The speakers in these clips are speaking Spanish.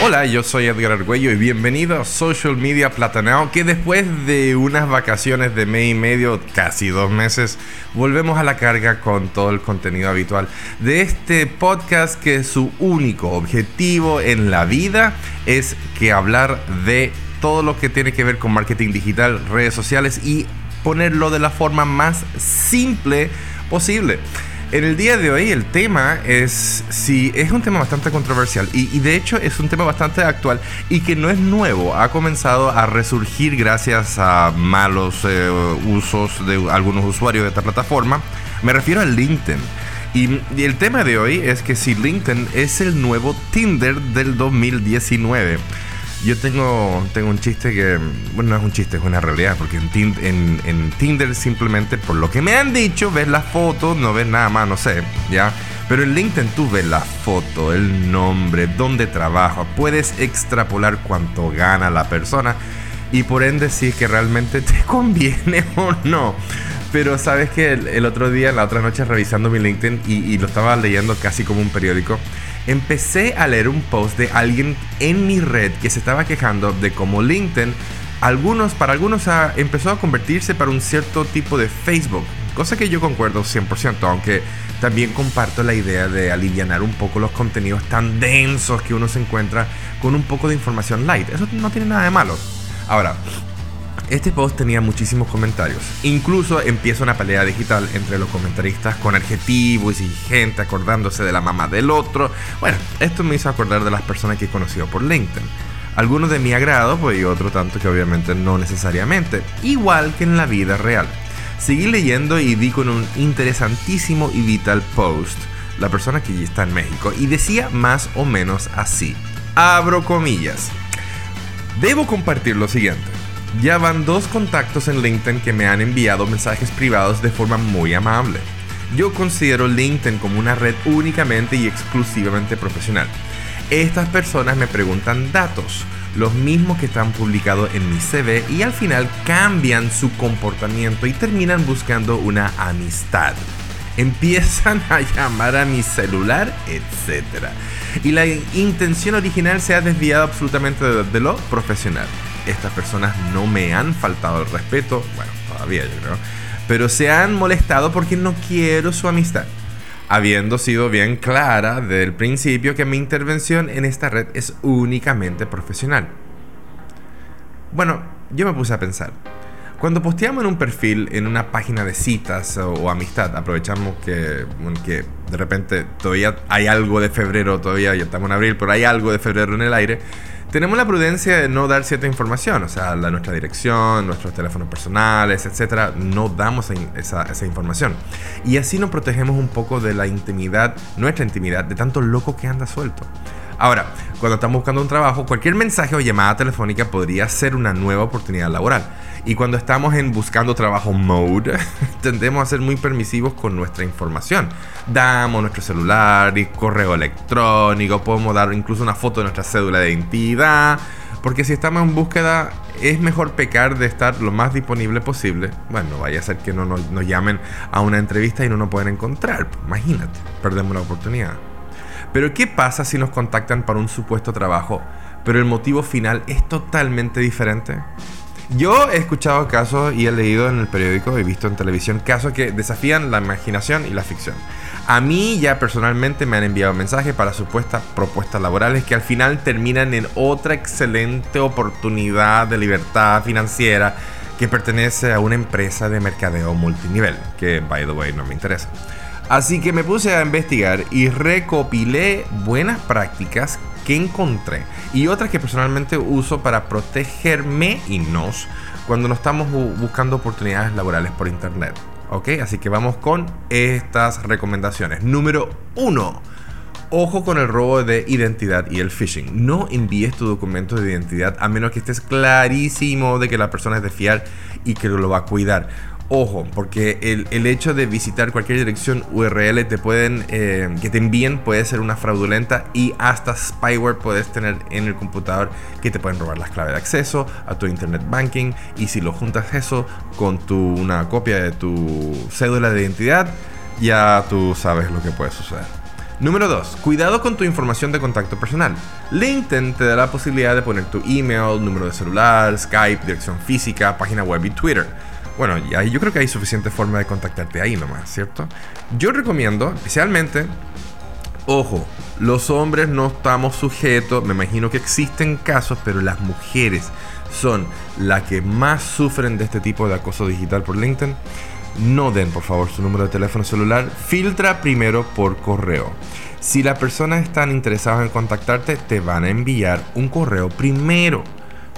Hola, yo soy Edgar Argüello y bienvenido a Social Media Platanao, que después de unas vacaciones de mes y medio, casi dos meses, volvemos a la carga con todo el contenido habitual de este podcast que su único objetivo en la vida es que hablar de todo lo que tiene que ver con marketing digital, redes sociales y ponerlo de la forma más simple posible. En el día de hoy el tema es, sí, es un tema bastante controversial y, de hecho es un tema bastante actual y que no es nuevo, ha comenzado a resurgir gracias a malos eh, usos de algunos usuarios de esta plataforma. Me refiero a LinkedIn. Y, y, el tema de hoy es que si LinkedIn es el nuevo Tinder del 2019. Yo tengo, tengo un chiste que, bueno, no es un chiste, es una realidad, porque en, Tinder simplemente, por lo que me han dicho, ves las fotos, no ves nada más, no sé, ¿ya? Pero en LinkedIn tú ves la foto, el nombre, dónde trabaja, puedes extrapolar cuánto gana la persona y por ende si es que realmente te conviene o no. Pero sabes que el, otro día, la otra noche, revisando mi LinkedIn y lo estaba leyendo casi como un periódico, empecé a leer un post de alguien en mi red que se estaba quejando de cómo LinkedIn, algunos, para algunos empezó a convertirse para un cierto tipo de Facebook, cosa que yo concuerdo 100%, aunque también comparto la idea de aliviar un poco los contenidos tan densos que uno se encuentra con un poco de información light. Eso no tiene nada de malo. Ahora, este post tenía muchísimos comentarios. Incluso empieza una pelea digital entre los comentaristas con adjetivos y gente acordándose de la mamá del otro. Bueno, esto me hizo acordar de las personas que he conocido por LinkedIn. Algunos de mi agrado, pues y otro tanto que obviamente no necesariamente. Igual que en la vida real. Seguí leyendo y di con un interesantísimo y vital post. La persona que está en México. Y decía más o menos así. Abro comillas. Debo compartir lo siguiente. Ya van dos contactos en LinkedIn que me han enviado mensajes privados de forma muy amable. Yo considero LinkedIn como una red únicamente y exclusivamente profesional. Estas personas me preguntan datos, los mismos que están publicados en mi CV y al final cambian su comportamiento y terminan buscando una amistad. Empiezan a llamar a mi celular, etc. Y la intención original se ha desviado absolutamente de lo profesional estas personas no me han faltado el respeto, bueno, todavía yo creo, pero se han molestado porque no quiero su amistad, habiendo sido bien clara desde el principio que mi intervención en esta red es únicamente profesional. Bueno, yo me puse a pensar. Cuando posteamos en un perfil en una página de citas o, amistad, aprovechamos que, que de repente todavía hay algo de febrero, todavía ya estamos en abril, pero hay algo de febrero en el aire tenemos la prudencia de no dar cierta información, o sea, la, nuestra dirección, nuestros teléfonos personales, etcétera, no damos esa, esa, información. Y así nos protegemos un poco de la intimidad, nuestra intimidad, de tanto loco que anda suelto. Ahora, cuando estamos buscando un trabajo, cualquier mensaje o llamada telefónica podría ser una nueva oportunidad laboral. Y cuando estamos en buscando trabajo mode, tendemos a ser muy permisivos con nuestra información. Damos nuestro celular y correo electrónico, podemos dar incluso una foto de nuestra cédula de identidad. Porque si estamos en búsqueda, es mejor pecar de estar lo más disponible posible. Bueno, vaya a ser que no nos, llamen a una entrevista y no nos pueden encontrar. Imagínate, perdemos la oportunidad. Pero ¿qué pasa si nos contactan para un supuesto trabajo, pero el motivo final es totalmente diferente? Yo he escuchado casos y he leído en el periódico, he visto en televisión casos que desafían la imaginación y la ficción. A mí ya personalmente me han enviado mensajes para supuestas propuestas laborales que al final terminan en otra excelente oportunidad de libertad financiera que pertenece a una empresa de mercadeo multinivel, que by the way no me interesa. Así que me puse a investigar y recopilé buenas prácticas que encontré y otras que personalmente uso para protegerme y nos cuando nos estamos buscando oportunidades laborales por internet. ¿Ok? Así que vamos con estas recomendaciones. Número 1. Ojo con el robo de identidad y el phishing. No envíes tu documento de identidad a menos que estés clarísimo de que la persona es de fiar y que lo va a cuidar. Ojo, porque el, hecho de visitar cualquier dirección URL te pueden, eh, que te envíen puede ser una fraudulenta y hasta spyware puedes tener en el computador que te pueden robar las claves de acceso a tu internet banking y si lo juntas eso con tu, una copia de tu cédula de identidad, ya tú sabes lo que puede suceder. Número 2. Cuidado con tu información de contacto personal. LinkedIn te da la posibilidad de poner tu email, número de celular, Skype, dirección física, página web y Twitter. Bueno, yo creo que hay suficiente forma de contactarte ahí nomás, ¿cierto? Yo recomiendo, especialmente, ojo, los hombres no estamos sujetos, me imagino que existen casos, pero las mujeres son las que más sufren de este tipo de acoso digital por LinkedIn. No den por favor su número de teléfono celular, filtra primero por correo. Si las personas están interesadas en contactarte, te van a enviar un correo primero.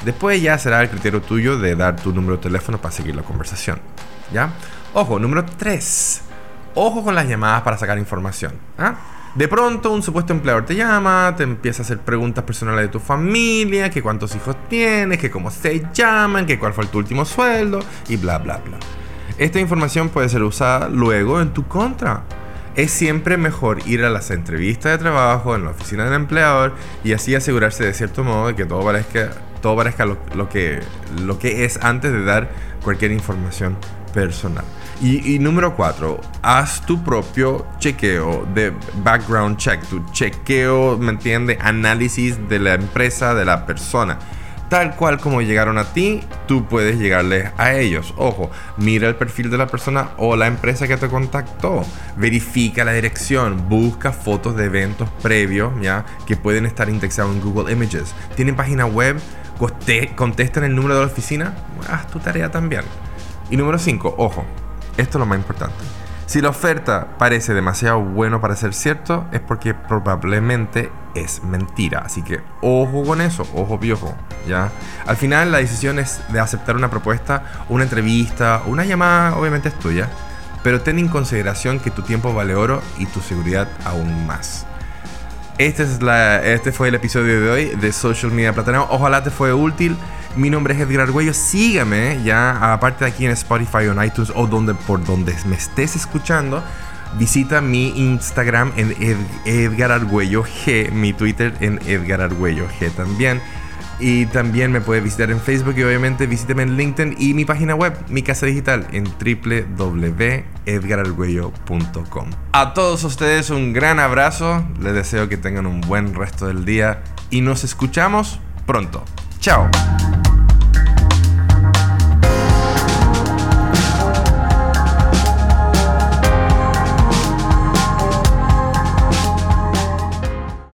Después ya será el criterio tuyo de dar tu número de teléfono para seguir la conversación. ¿Ya? Ojo, número 3. Ojo con las llamadas para sacar información. ¿ah? De pronto un supuesto empleador te llama, te empieza a hacer preguntas personales de tu familia, que cuántos hijos tienes, que cómo se llaman, que cuál fue tu último sueldo y bla bla bla. Esta información puede ser usada luego en tu contra. Es siempre mejor ir a las entrevistas de trabajo en la oficina del empleador y así asegurarse de cierto modo de que todo parezca todo parezca lo, que, lo que es antes de dar cualquier información personal. Y, número cuatro, haz tu propio chequeo de background check, tu chequeo, ¿me entiende? Análisis de la empresa, de la persona. Tal cual como llegaron a ti, tú puedes llegarles a ellos. Ojo, mira el perfil de la persona o la empresa que te contactó. Verifica la dirección. Busca fotos de eventos previos, ¿ya? Que pueden estar indexados en Google Images. ¿Tienen página web? Contestan el número de la oficina, haz tu tarea también. Y número 5, ojo, esto es lo más importante. Si la oferta parece demasiado bueno para ser cierto, es porque probablemente es mentira. Así que ojo con eso, ojo viejo, ¿ya? Al final la decisión es de aceptar una propuesta, una entrevista, una llamada, obviamente es tuya. Pero ten en consideración que tu tiempo vale oro y tu seguridad aún más. Este, es la, este fue el episodio de hoy de Social Media Plataneo. Ojalá te fue útil. Mi nombre es Edgar Arguello. Sígame ya, aparte de aquí en Spotify o en iTunes o donde, por donde me estés escuchando. Visita mi Instagram en Edgar Argüello G, mi Twitter en Edgar Argüello G también. Y también me puede visitar en Facebook y obviamente visíteme en LinkedIn y mi página web, mi casa digital, en www.edgarargüello.com. A todos ustedes un gran abrazo, les deseo que tengan un buen resto del día y nos escuchamos pronto. Chao.